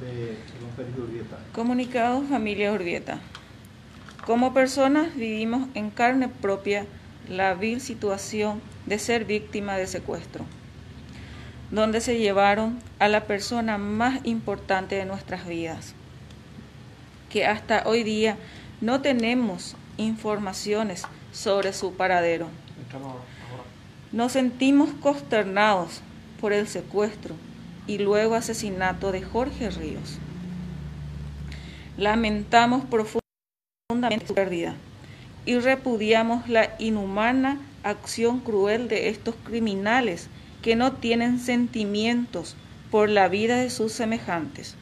de don Félix Urbieta. Comunicado familia Urbieta. Como personas vivimos en carne propia la vil situación de ser víctima de secuestro, donde se llevaron a la persona más importante de nuestras vidas, que hasta hoy día no tenemos informaciones sobre su paradero. Nos sentimos consternados por el secuestro y luego asesinato de Jorge Ríos. Lamentamos profundamente su pérdida y repudiamos la inhumana acción cruel de estos criminales que no tienen sentimientos por la vida de sus semejantes.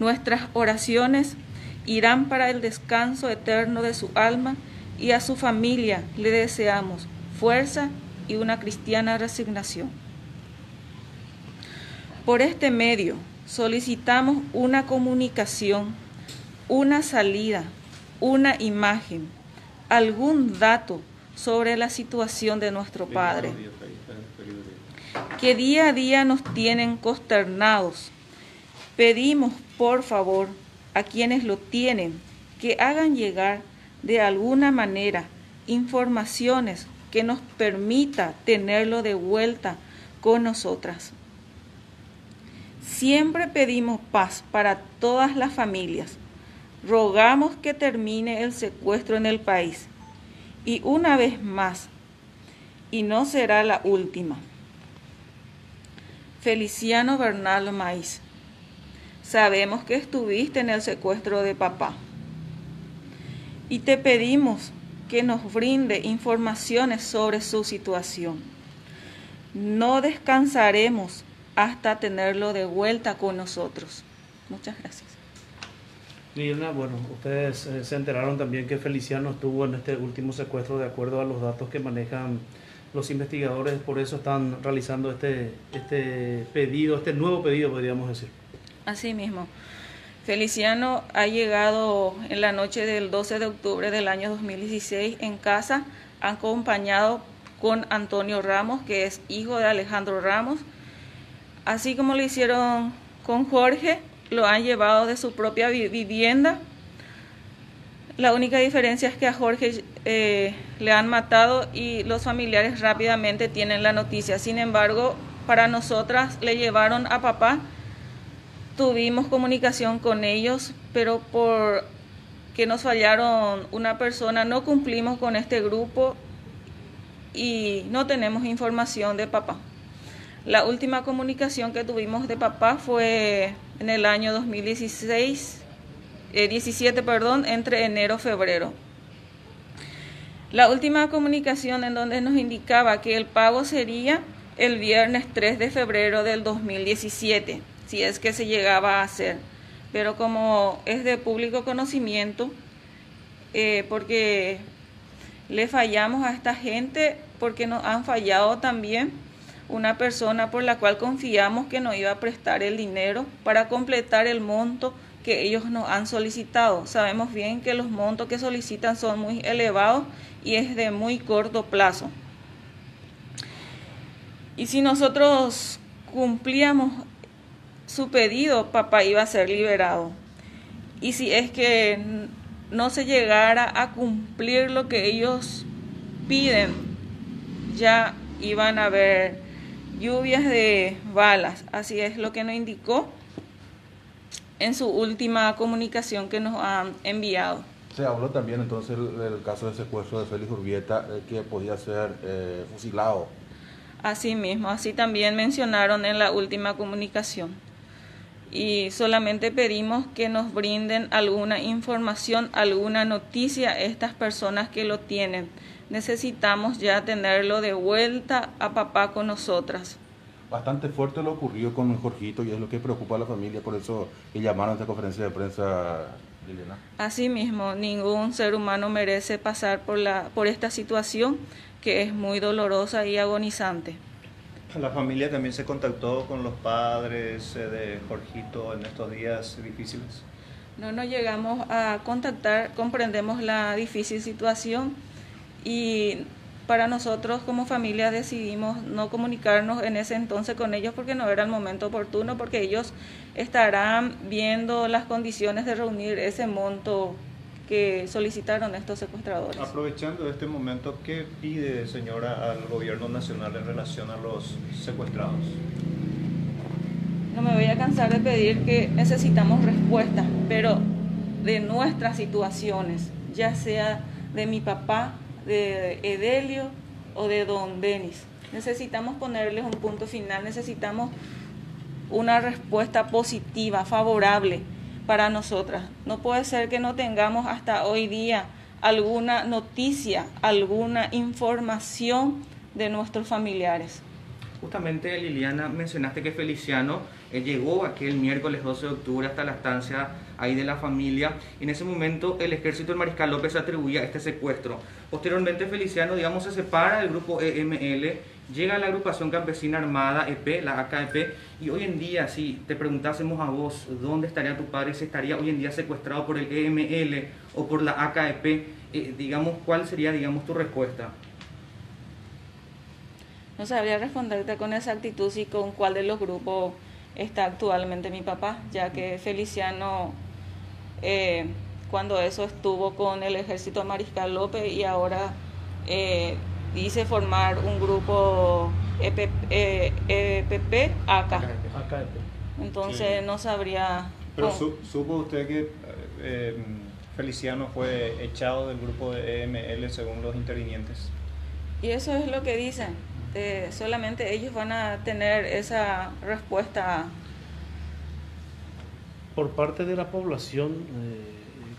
Nuestras oraciones irán para el descanso eterno de su alma y a su familia le deseamos fuerza y una cristiana resignación. Por este medio solicitamos una comunicación, una salida, una imagen, algún dato sobre la situación de nuestro Padre, que día a día nos tienen consternados. Pedimos, por favor, a quienes lo tienen, que hagan llegar de alguna manera informaciones que nos permita tenerlo de vuelta con nosotras. Siempre pedimos paz para todas las familias. Rogamos que termine el secuestro en el país. Y una vez más, y no será la última. Feliciano Bernal Maíz, sabemos que estuviste en el secuestro de papá. Y te pedimos que nos brinde informaciones sobre su situación. No descansaremos hasta tenerlo de vuelta con nosotros. Muchas gracias. Liliana, bueno, ustedes eh, se enteraron también que Feliciano estuvo en este último secuestro de acuerdo a los datos que manejan los investigadores, por eso están realizando este, este pedido, este nuevo pedido, podríamos decir. Así mismo. Feliciano ha llegado en la noche del 12 de octubre del año 2016 en casa, acompañado con Antonio Ramos, que es hijo de Alejandro Ramos. Así como lo hicieron con Jorge, lo han llevado de su propia vivienda. La única diferencia es que a Jorge eh, le han matado y los familiares rápidamente tienen la noticia. Sin embargo, para nosotras le llevaron a papá tuvimos comunicación con ellos, pero por que nos fallaron una persona, no cumplimos con este grupo y no tenemos información de papá. La última comunicación que tuvimos de papá fue en el año 2016, 17, eh, perdón, entre enero y febrero. La última comunicación en donde nos indicaba que el pago sería el viernes 3 de febrero del 2017 si es que se llegaba a hacer. Pero como es de público conocimiento, eh, porque le fallamos a esta gente, porque nos han fallado también una persona por la cual confiamos que nos iba a prestar el dinero para completar el monto que ellos nos han solicitado. Sabemos bien que los montos que solicitan son muy elevados y es de muy corto plazo. Y si nosotros cumplíamos su pedido, papá iba a ser liberado. Y si es que no se llegara a cumplir lo que ellos piden, ya iban a haber lluvias de balas. Así es lo que nos indicó en su última comunicación que nos han enviado. Se habló también entonces del caso de secuestro de Félix Urbieta, eh, que podía ser eh, fusilado. Así mismo, así también mencionaron en la última comunicación y solamente pedimos que nos brinden alguna información, alguna noticia a estas personas que lo tienen. Necesitamos ya tenerlo de vuelta a papá con nosotras. Bastante fuerte lo ocurrido con Jorgito y es lo que preocupa a la familia, por eso que llamaron a esta conferencia de prensa, Liliana. Así mismo, ningún ser humano merece pasar por, la, por esta situación que es muy dolorosa y agonizante. La familia también se contactó con los padres eh, de Jorgito en estos días difíciles. No nos llegamos a contactar, comprendemos la difícil situación y para nosotros como familia decidimos no comunicarnos en ese entonces con ellos porque no era el momento oportuno, porque ellos estarán viendo las condiciones de reunir ese monto que solicitaron estos secuestradores. Aprovechando este momento, ¿qué pide, señora, al gobierno nacional en relación a los secuestrados? No me voy a cansar de pedir que necesitamos respuestas, pero de nuestras situaciones, ya sea de mi papá, de Edelio o de don Denis. Necesitamos ponerles un punto final, necesitamos una respuesta positiva, favorable para nosotras. No puede ser que no tengamos hasta hoy día alguna noticia, alguna información de nuestros familiares. Justamente, Liliana, mencionaste que Feliciano eh, llegó aquel miércoles 12 de octubre hasta la estancia ahí de la familia. En ese momento, el ejército del Mariscal López atribuía este secuestro. Posteriormente, Feliciano, digamos, se separa del grupo EML, llega a la agrupación campesina armada EP, la AKEP, y hoy en día, si te preguntásemos a vos dónde estaría tu padre, si estaría hoy en día secuestrado por el EML o por la AKEP, eh, digamos, ¿cuál sería, digamos, tu respuesta? No sabría responderte con exactitud si con cuál de los grupos está actualmente mi papá, ya que Feliciano, eh, cuando eso estuvo con el ejército Mariscal López y ahora eh, dice formar un grupo EPP, eh, AK. Entonces no sabría... Pero supo usted que Feliciano fue echado del grupo de EML según los intervinientes. Y eso es lo que dicen este, solamente ellos van a tener esa respuesta. Por parte de la población,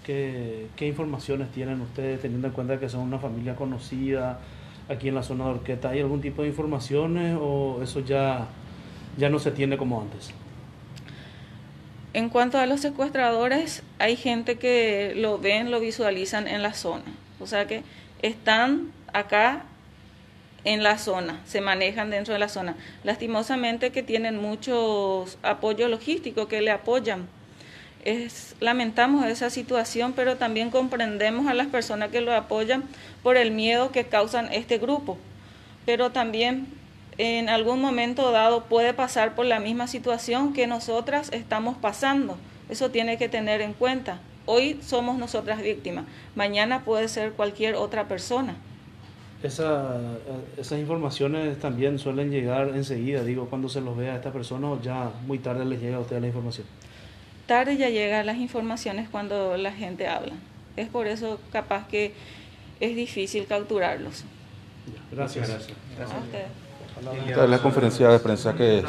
eh, ¿qué, informaciones tienen ustedes teniendo en cuenta que son una familia conocida aquí en la zona de Orqueta? ¿Hay algún tipo de informaciones o eso ya, ya no se tiene como antes? En cuanto a los secuestradores, hay gente que lo ven, lo visualizan en la zona. O sea que están acá en la zona, se manejan dentro de la zona. Lastimosamente que tienen muchos apoyos logísticos que le apoyan. Es, lamentamos esa situación, pero también comprendemos a las personas que lo apoyan por el miedo que causan este grupo. Pero también en algún momento dado puede pasar por la misma situación que nosotras estamos pasando. Eso tiene que tener en cuenta. Hoy somos nosotras víctimas, mañana puede ser cualquier otra persona. Esa, esas informaciones también suelen llegar enseguida, digo, cuando se los ve a esta persona o ya muy tarde les llega a usted la información. Tarde ya llegan las informaciones cuando la gente habla. Es por eso capaz que es difícil capturarlos. Gracias. Esta es la conferencia de prensa que